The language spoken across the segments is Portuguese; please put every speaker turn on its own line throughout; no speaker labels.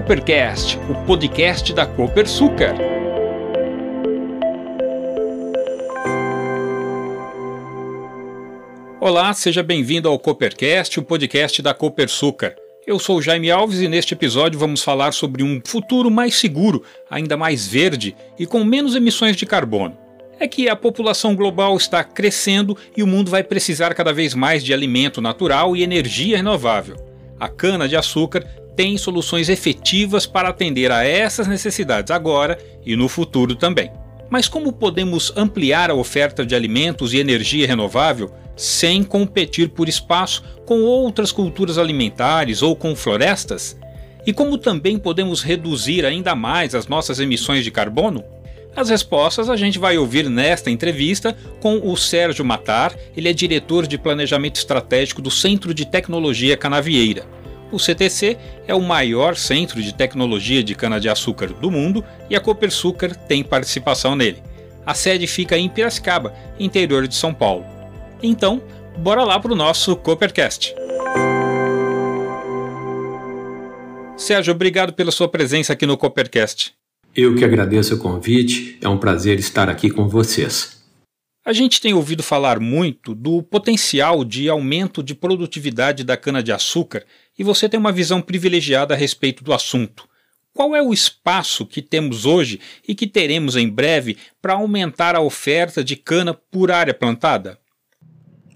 Coopercast, o podcast da Copersucar. Olá, seja bem-vindo ao Coopercast, o podcast da Copersucar. Eu sou Jaime Alves e neste episódio vamos falar sobre um futuro mais seguro, ainda mais verde e com menos emissões de carbono. É que a população global está crescendo e o mundo vai precisar cada vez mais de alimento natural e energia renovável. A cana-de-açúcar tem soluções efetivas para atender a essas necessidades agora e no futuro também. Mas como podemos ampliar a oferta de alimentos e energia renovável sem competir por espaço com outras culturas alimentares ou com florestas? E como também podemos reduzir ainda mais as nossas emissões de carbono? As respostas a gente vai ouvir nesta entrevista com o Sérgio Matar, ele é diretor de planejamento estratégico do Centro de Tecnologia Canavieira. O CTC é o maior centro de tecnologia de cana-de-açúcar do mundo e a Copersucar tem participação nele. A sede fica em Piracicaba, interior de São Paulo. Então, bora lá para o nosso Coopercast. Sérgio, obrigado pela sua presença aqui no Coopercast.
Eu que agradeço o convite, é um prazer estar aqui com vocês.
A gente tem ouvido falar muito do potencial de aumento de produtividade da cana-de-açúcar e você tem uma visão privilegiada a respeito do assunto. Qual é o espaço que temos hoje e que teremos em breve para aumentar a oferta de cana por área plantada?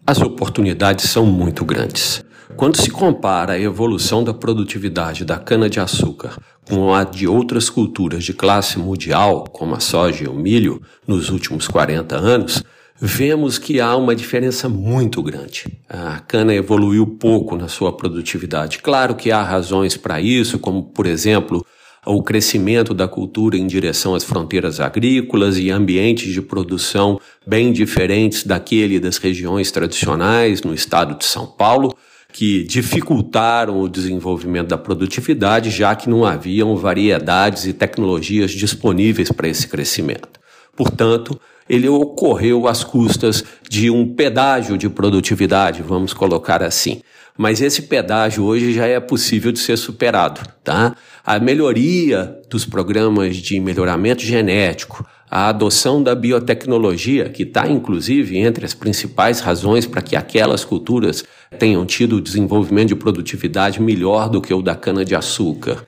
As oportunidades são muito grandes. Quando se compara a evolução da produtividade da cana-de-açúcar com a de outras culturas de classe mundial, como a soja e o milho, nos últimos 40 anos, vemos que há uma diferença muito grande. A cana evoluiu pouco na sua produtividade. Claro que há razões para isso, como, por exemplo, o crescimento da cultura em direção às fronteiras agrícolas e ambientes de produção bem diferentes daquele das regiões tradicionais no estado de São Paulo, que dificultaram o desenvolvimento da produtividade, já que não haviam variedades e tecnologias disponíveis para esse crescimento. Portanto, ele ocorreu às custas de um pedágio de produtividade, vamos colocar assim. Mas esse pedágio hoje já é possível de ser superado, tá? A melhoria dos programas de melhoramento genético, a adoção da biotecnologia, que está inclusive entre as principais razões para que aquelas culturas tenham tido desenvolvimento de produtividade melhor do que o da cana-de-açúcar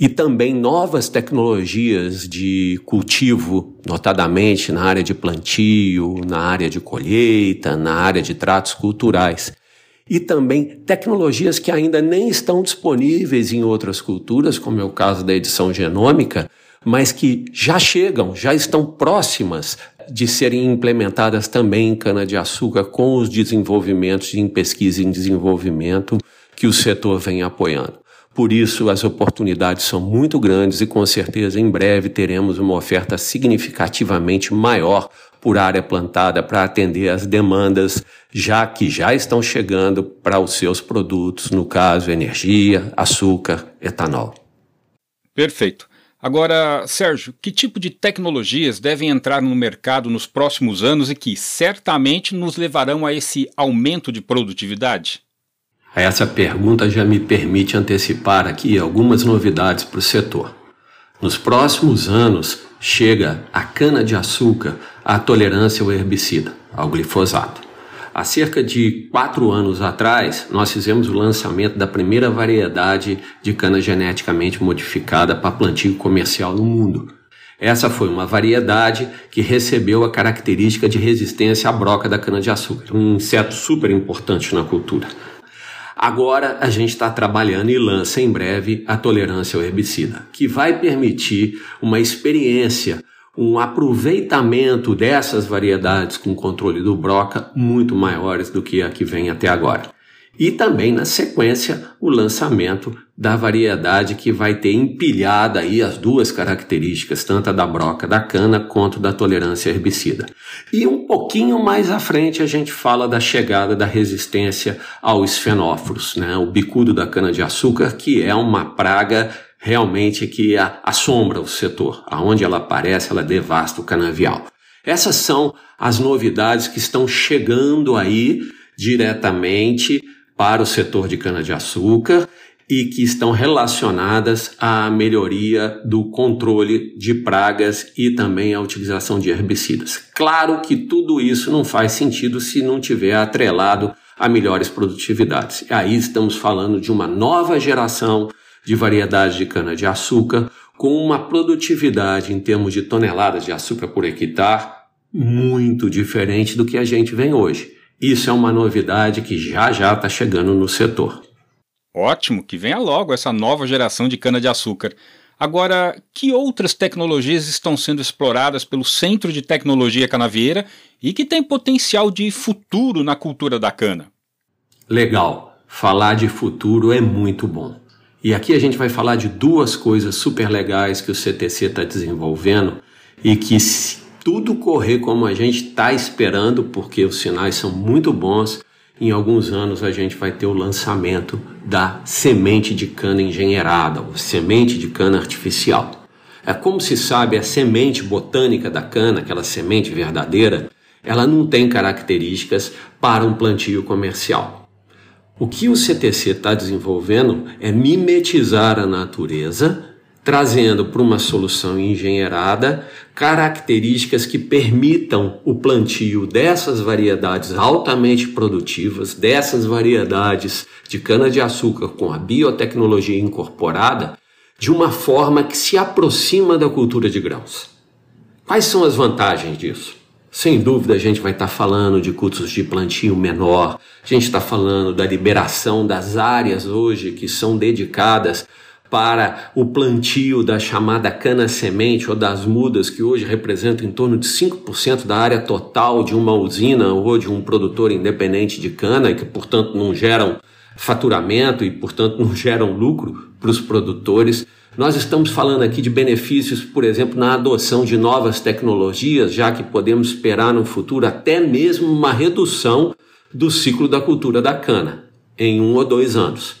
e também novas tecnologias de cultivo, notadamente na área de plantio, na área de colheita, na área de tratos culturais. E também tecnologias que ainda nem estão disponíveis em outras culturas, como é o caso da edição genômica, mas que já chegam, já estão próximas de serem implementadas também em cana-de-açúcar com os desenvolvimentos em pesquisa e desenvolvimento que o setor vem apoiando. Por isso, as oportunidades são muito grandes e com certeza em breve teremos uma oferta significativamente maior por área plantada para atender às demandas, já que já estão chegando para os seus produtos, no caso energia, açúcar, etanol.
Perfeito. Agora, Sérgio, que tipo de tecnologias devem entrar no mercado nos próximos anos e que certamente nos levarão a esse aumento de produtividade?
Essa pergunta já me permite antecipar aqui algumas novidades para o setor. Nos próximos anos, chega a cana-de-açúcar à tolerância ao herbicida, ao glifosato. Há cerca de quatro anos atrás, nós fizemos o lançamento da primeira variedade de cana geneticamente modificada para plantio comercial no mundo. Essa foi uma variedade que recebeu a característica de resistência à broca da cana-de-açúcar, um inseto super importante na cultura. Agora a gente está trabalhando e lança em breve a tolerância ao herbicida, que vai permitir uma experiência, um aproveitamento dessas variedades com controle do broca muito maiores do que a que vem até agora e também na sequência o lançamento da variedade que vai ter empilhada aí as duas características, tanto a da broca da cana quanto da tolerância herbicida. E um pouquinho mais à frente a gente fala da chegada da resistência aos fenóforos, né? o bicudo da cana de açúcar, que é uma praga realmente que assombra o setor. Aonde ela aparece, ela devasta o canavial. Essas são as novidades que estão chegando aí diretamente para o setor de cana-de-açúcar e que estão relacionadas à melhoria do controle de pragas e também à utilização de herbicidas. Claro que tudo isso não faz sentido se não tiver atrelado a melhores produtividades. Aí estamos falando de uma nova geração de variedades de cana-de-açúcar com uma produtividade em termos de toneladas de açúcar por hectare muito diferente do que a gente vem hoje. Isso é uma novidade que já já está chegando no setor.
Ótimo, que venha logo essa nova geração de cana-de-açúcar. Agora, que outras tecnologias estão sendo exploradas pelo Centro de Tecnologia Canavieira e que tem potencial de futuro na cultura da cana?
Legal, falar de futuro é muito bom. E aqui a gente vai falar de duas coisas super legais que o CTC está desenvolvendo e que, tudo correr como a gente está esperando, porque os sinais são muito bons, em alguns anos a gente vai ter o lançamento da semente de cana engenheirada, ou semente de cana artificial. É como se sabe, a semente botânica da cana, aquela semente verdadeira, ela não tem características para um plantio comercial. O que o CTC está desenvolvendo é mimetizar a natureza trazendo para uma solução engenheirada características que permitam o plantio dessas variedades altamente produtivas, dessas variedades de cana-de-açúcar com a biotecnologia incorporada, de uma forma que se aproxima da cultura de grãos. Quais são as vantagens disso? Sem dúvida, a gente vai estar falando de custos de plantio menor, a gente está falando da liberação das áreas hoje que são dedicadas para o plantio da chamada cana-semente ou das mudas, que hoje representam em torno de 5% da área total de uma usina ou de um produtor independente de cana, e que, portanto, não geram faturamento e, portanto, não geram lucro para os produtores. Nós estamos falando aqui de benefícios, por exemplo, na adoção de novas tecnologias, já que podemos esperar no futuro até mesmo uma redução do ciclo da cultura da cana em um ou dois anos.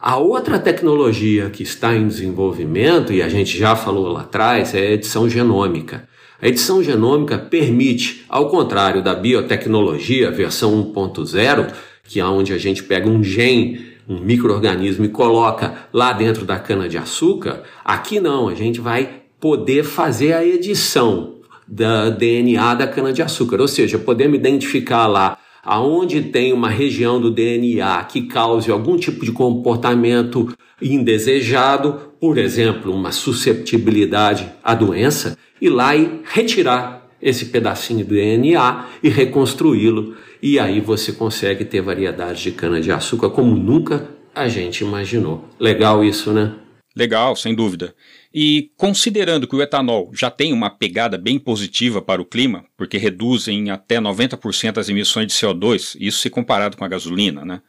A outra tecnologia que está em desenvolvimento, e a gente já falou lá atrás, é a edição genômica. A edição genômica permite, ao contrário da biotecnologia versão 1.0, que é onde a gente pega um gene, um microorganismo e coloca lá dentro da cana de açúcar, aqui não, a gente vai poder fazer a edição da DNA da cana de açúcar, ou seja, podemos identificar lá aonde tem uma região do DNA que cause algum tipo de comportamento indesejado, por exemplo, uma susceptibilidade à doença, ir lá e retirar esse pedacinho do DNA e reconstruí-lo. E aí você consegue ter variedades de cana-de-açúcar como nunca a gente imaginou. Legal isso, né?
Legal, sem dúvida. E considerando que o etanol já tem uma pegada bem positiva para o clima, porque reduz em até 90% as emissões de CO2, isso se comparado com a gasolina, né?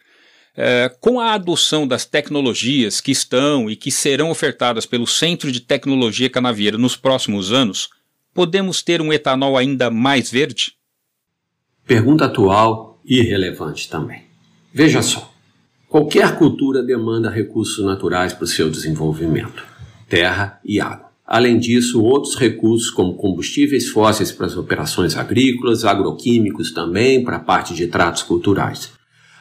É, com a adoção das tecnologias que estão e que serão ofertadas pelo Centro de Tecnologia Canavieira nos próximos anos, podemos ter um etanol ainda mais verde?
Pergunta atual e relevante também. Veja só. Qualquer cultura demanda recursos naturais para o seu desenvolvimento, terra e água. Além disso, outros recursos como combustíveis fósseis para as operações agrícolas, agroquímicos também para a parte de tratos culturais.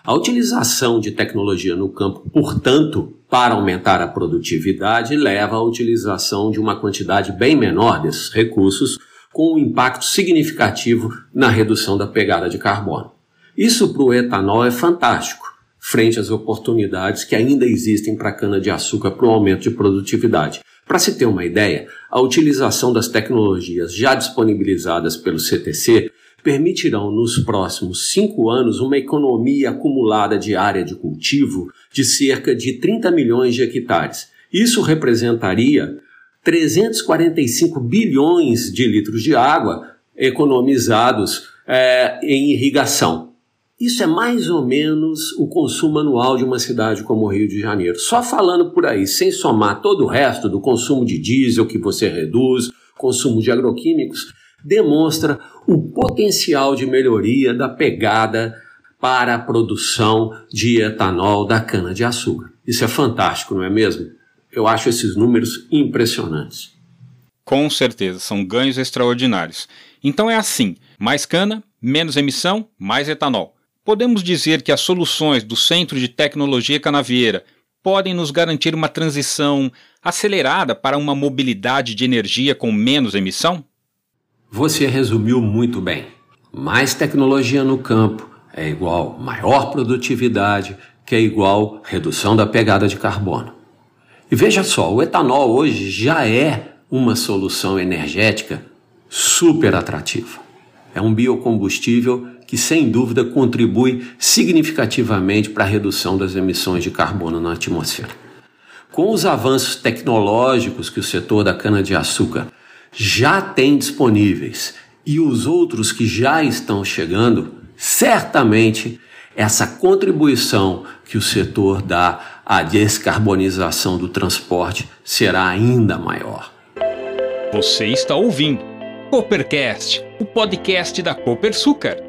A utilização de tecnologia no campo, portanto, para aumentar a produtividade, leva à utilização de uma quantidade bem menor desses recursos, com um impacto significativo na redução da pegada de carbono. Isso para o etanol é fantástico frente às oportunidades que ainda existem para a cana-de-açúcar para o aumento de produtividade. Para se ter uma ideia, a utilização das tecnologias já disponibilizadas pelo CTC permitirão nos próximos cinco anos uma economia acumulada de área de cultivo de cerca de 30 milhões de hectares. Isso representaria 345 bilhões de litros de água economizados é, em irrigação. Isso é mais ou menos o consumo anual de uma cidade como o Rio de Janeiro. Só falando por aí, sem somar todo o resto do consumo de diesel que você reduz, consumo de agroquímicos, demonstra o potencial de melhoria da pegada para a produção de etanol da cana-de-açúcar. Isso é fantástico, não é mesmo? Eu acho esses números impressionantes.
Com certeza, são ganhos extraordinários. Então é assim: mais cana, menos emissão, mais etanol podemos dizer que as soluções do Centro de Tecnologia Canavieira podem nos garantir uma transição acelerada para uma mobilidade de energia com menos emissão?
Você resumiu muito bem. Mais tecnologia no campo é igual maior produtividade, que é igual redução da pegada de carbono. E veja só, o etanol hoje já é uma solução energética super atrativa. É um biocombustível que, sem dúvida, contribui significativamente para a redução das emissões de carbono na atmosfera. Com os avanços tecnológicos que o setor da cana-de-açúcar já tem disponíveis e os outros que já estão chegando, certamente essa contribuição que o setor dá à descarbonização do transporte será ainda maior.
Você está ouvindo Coopercast, o podcast da Copersucar.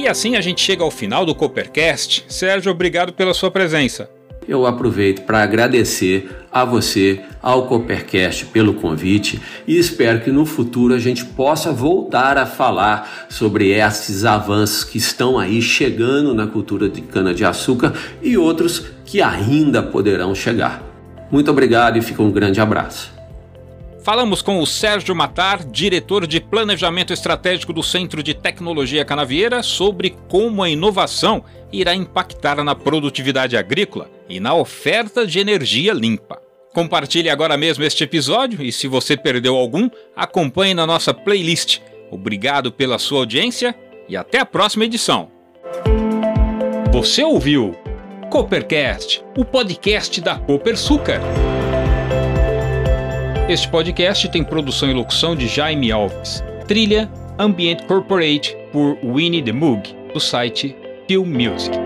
E assim a gente chega ao final do Coopercast. Sérgio, obrigado pela sua presença.
Eu aproveito para agradecer a você, ao Coopercast, pelo convite e espero que no futuro a gente possa voltar a falar sobre esses avanços que estão aí chegando na cultura de cana-de-açúcar e outros que ainda poderão chegar. Muito obrigado e fica um grande abraço.
Falamos com o Sérgio Matar, diretor de Planejamento Estratégico do Centro de Tecnologia Canavieira, sobre como a inovação irá impactar na produtividade agrícola e na oferta de energia limpa. Compartilhe agora mesmo este episódio e, se você perdeu algum, acompanhe na nossa playlist. Obrigado pela sua audiência e até a próxima edição. Você ouviu Coopercast, o podcast da Copersucar. Este podcast tem produção e locução de Jaime Alves. Trilha Ambient Corporate por Winnie the Moog, do site Film Music.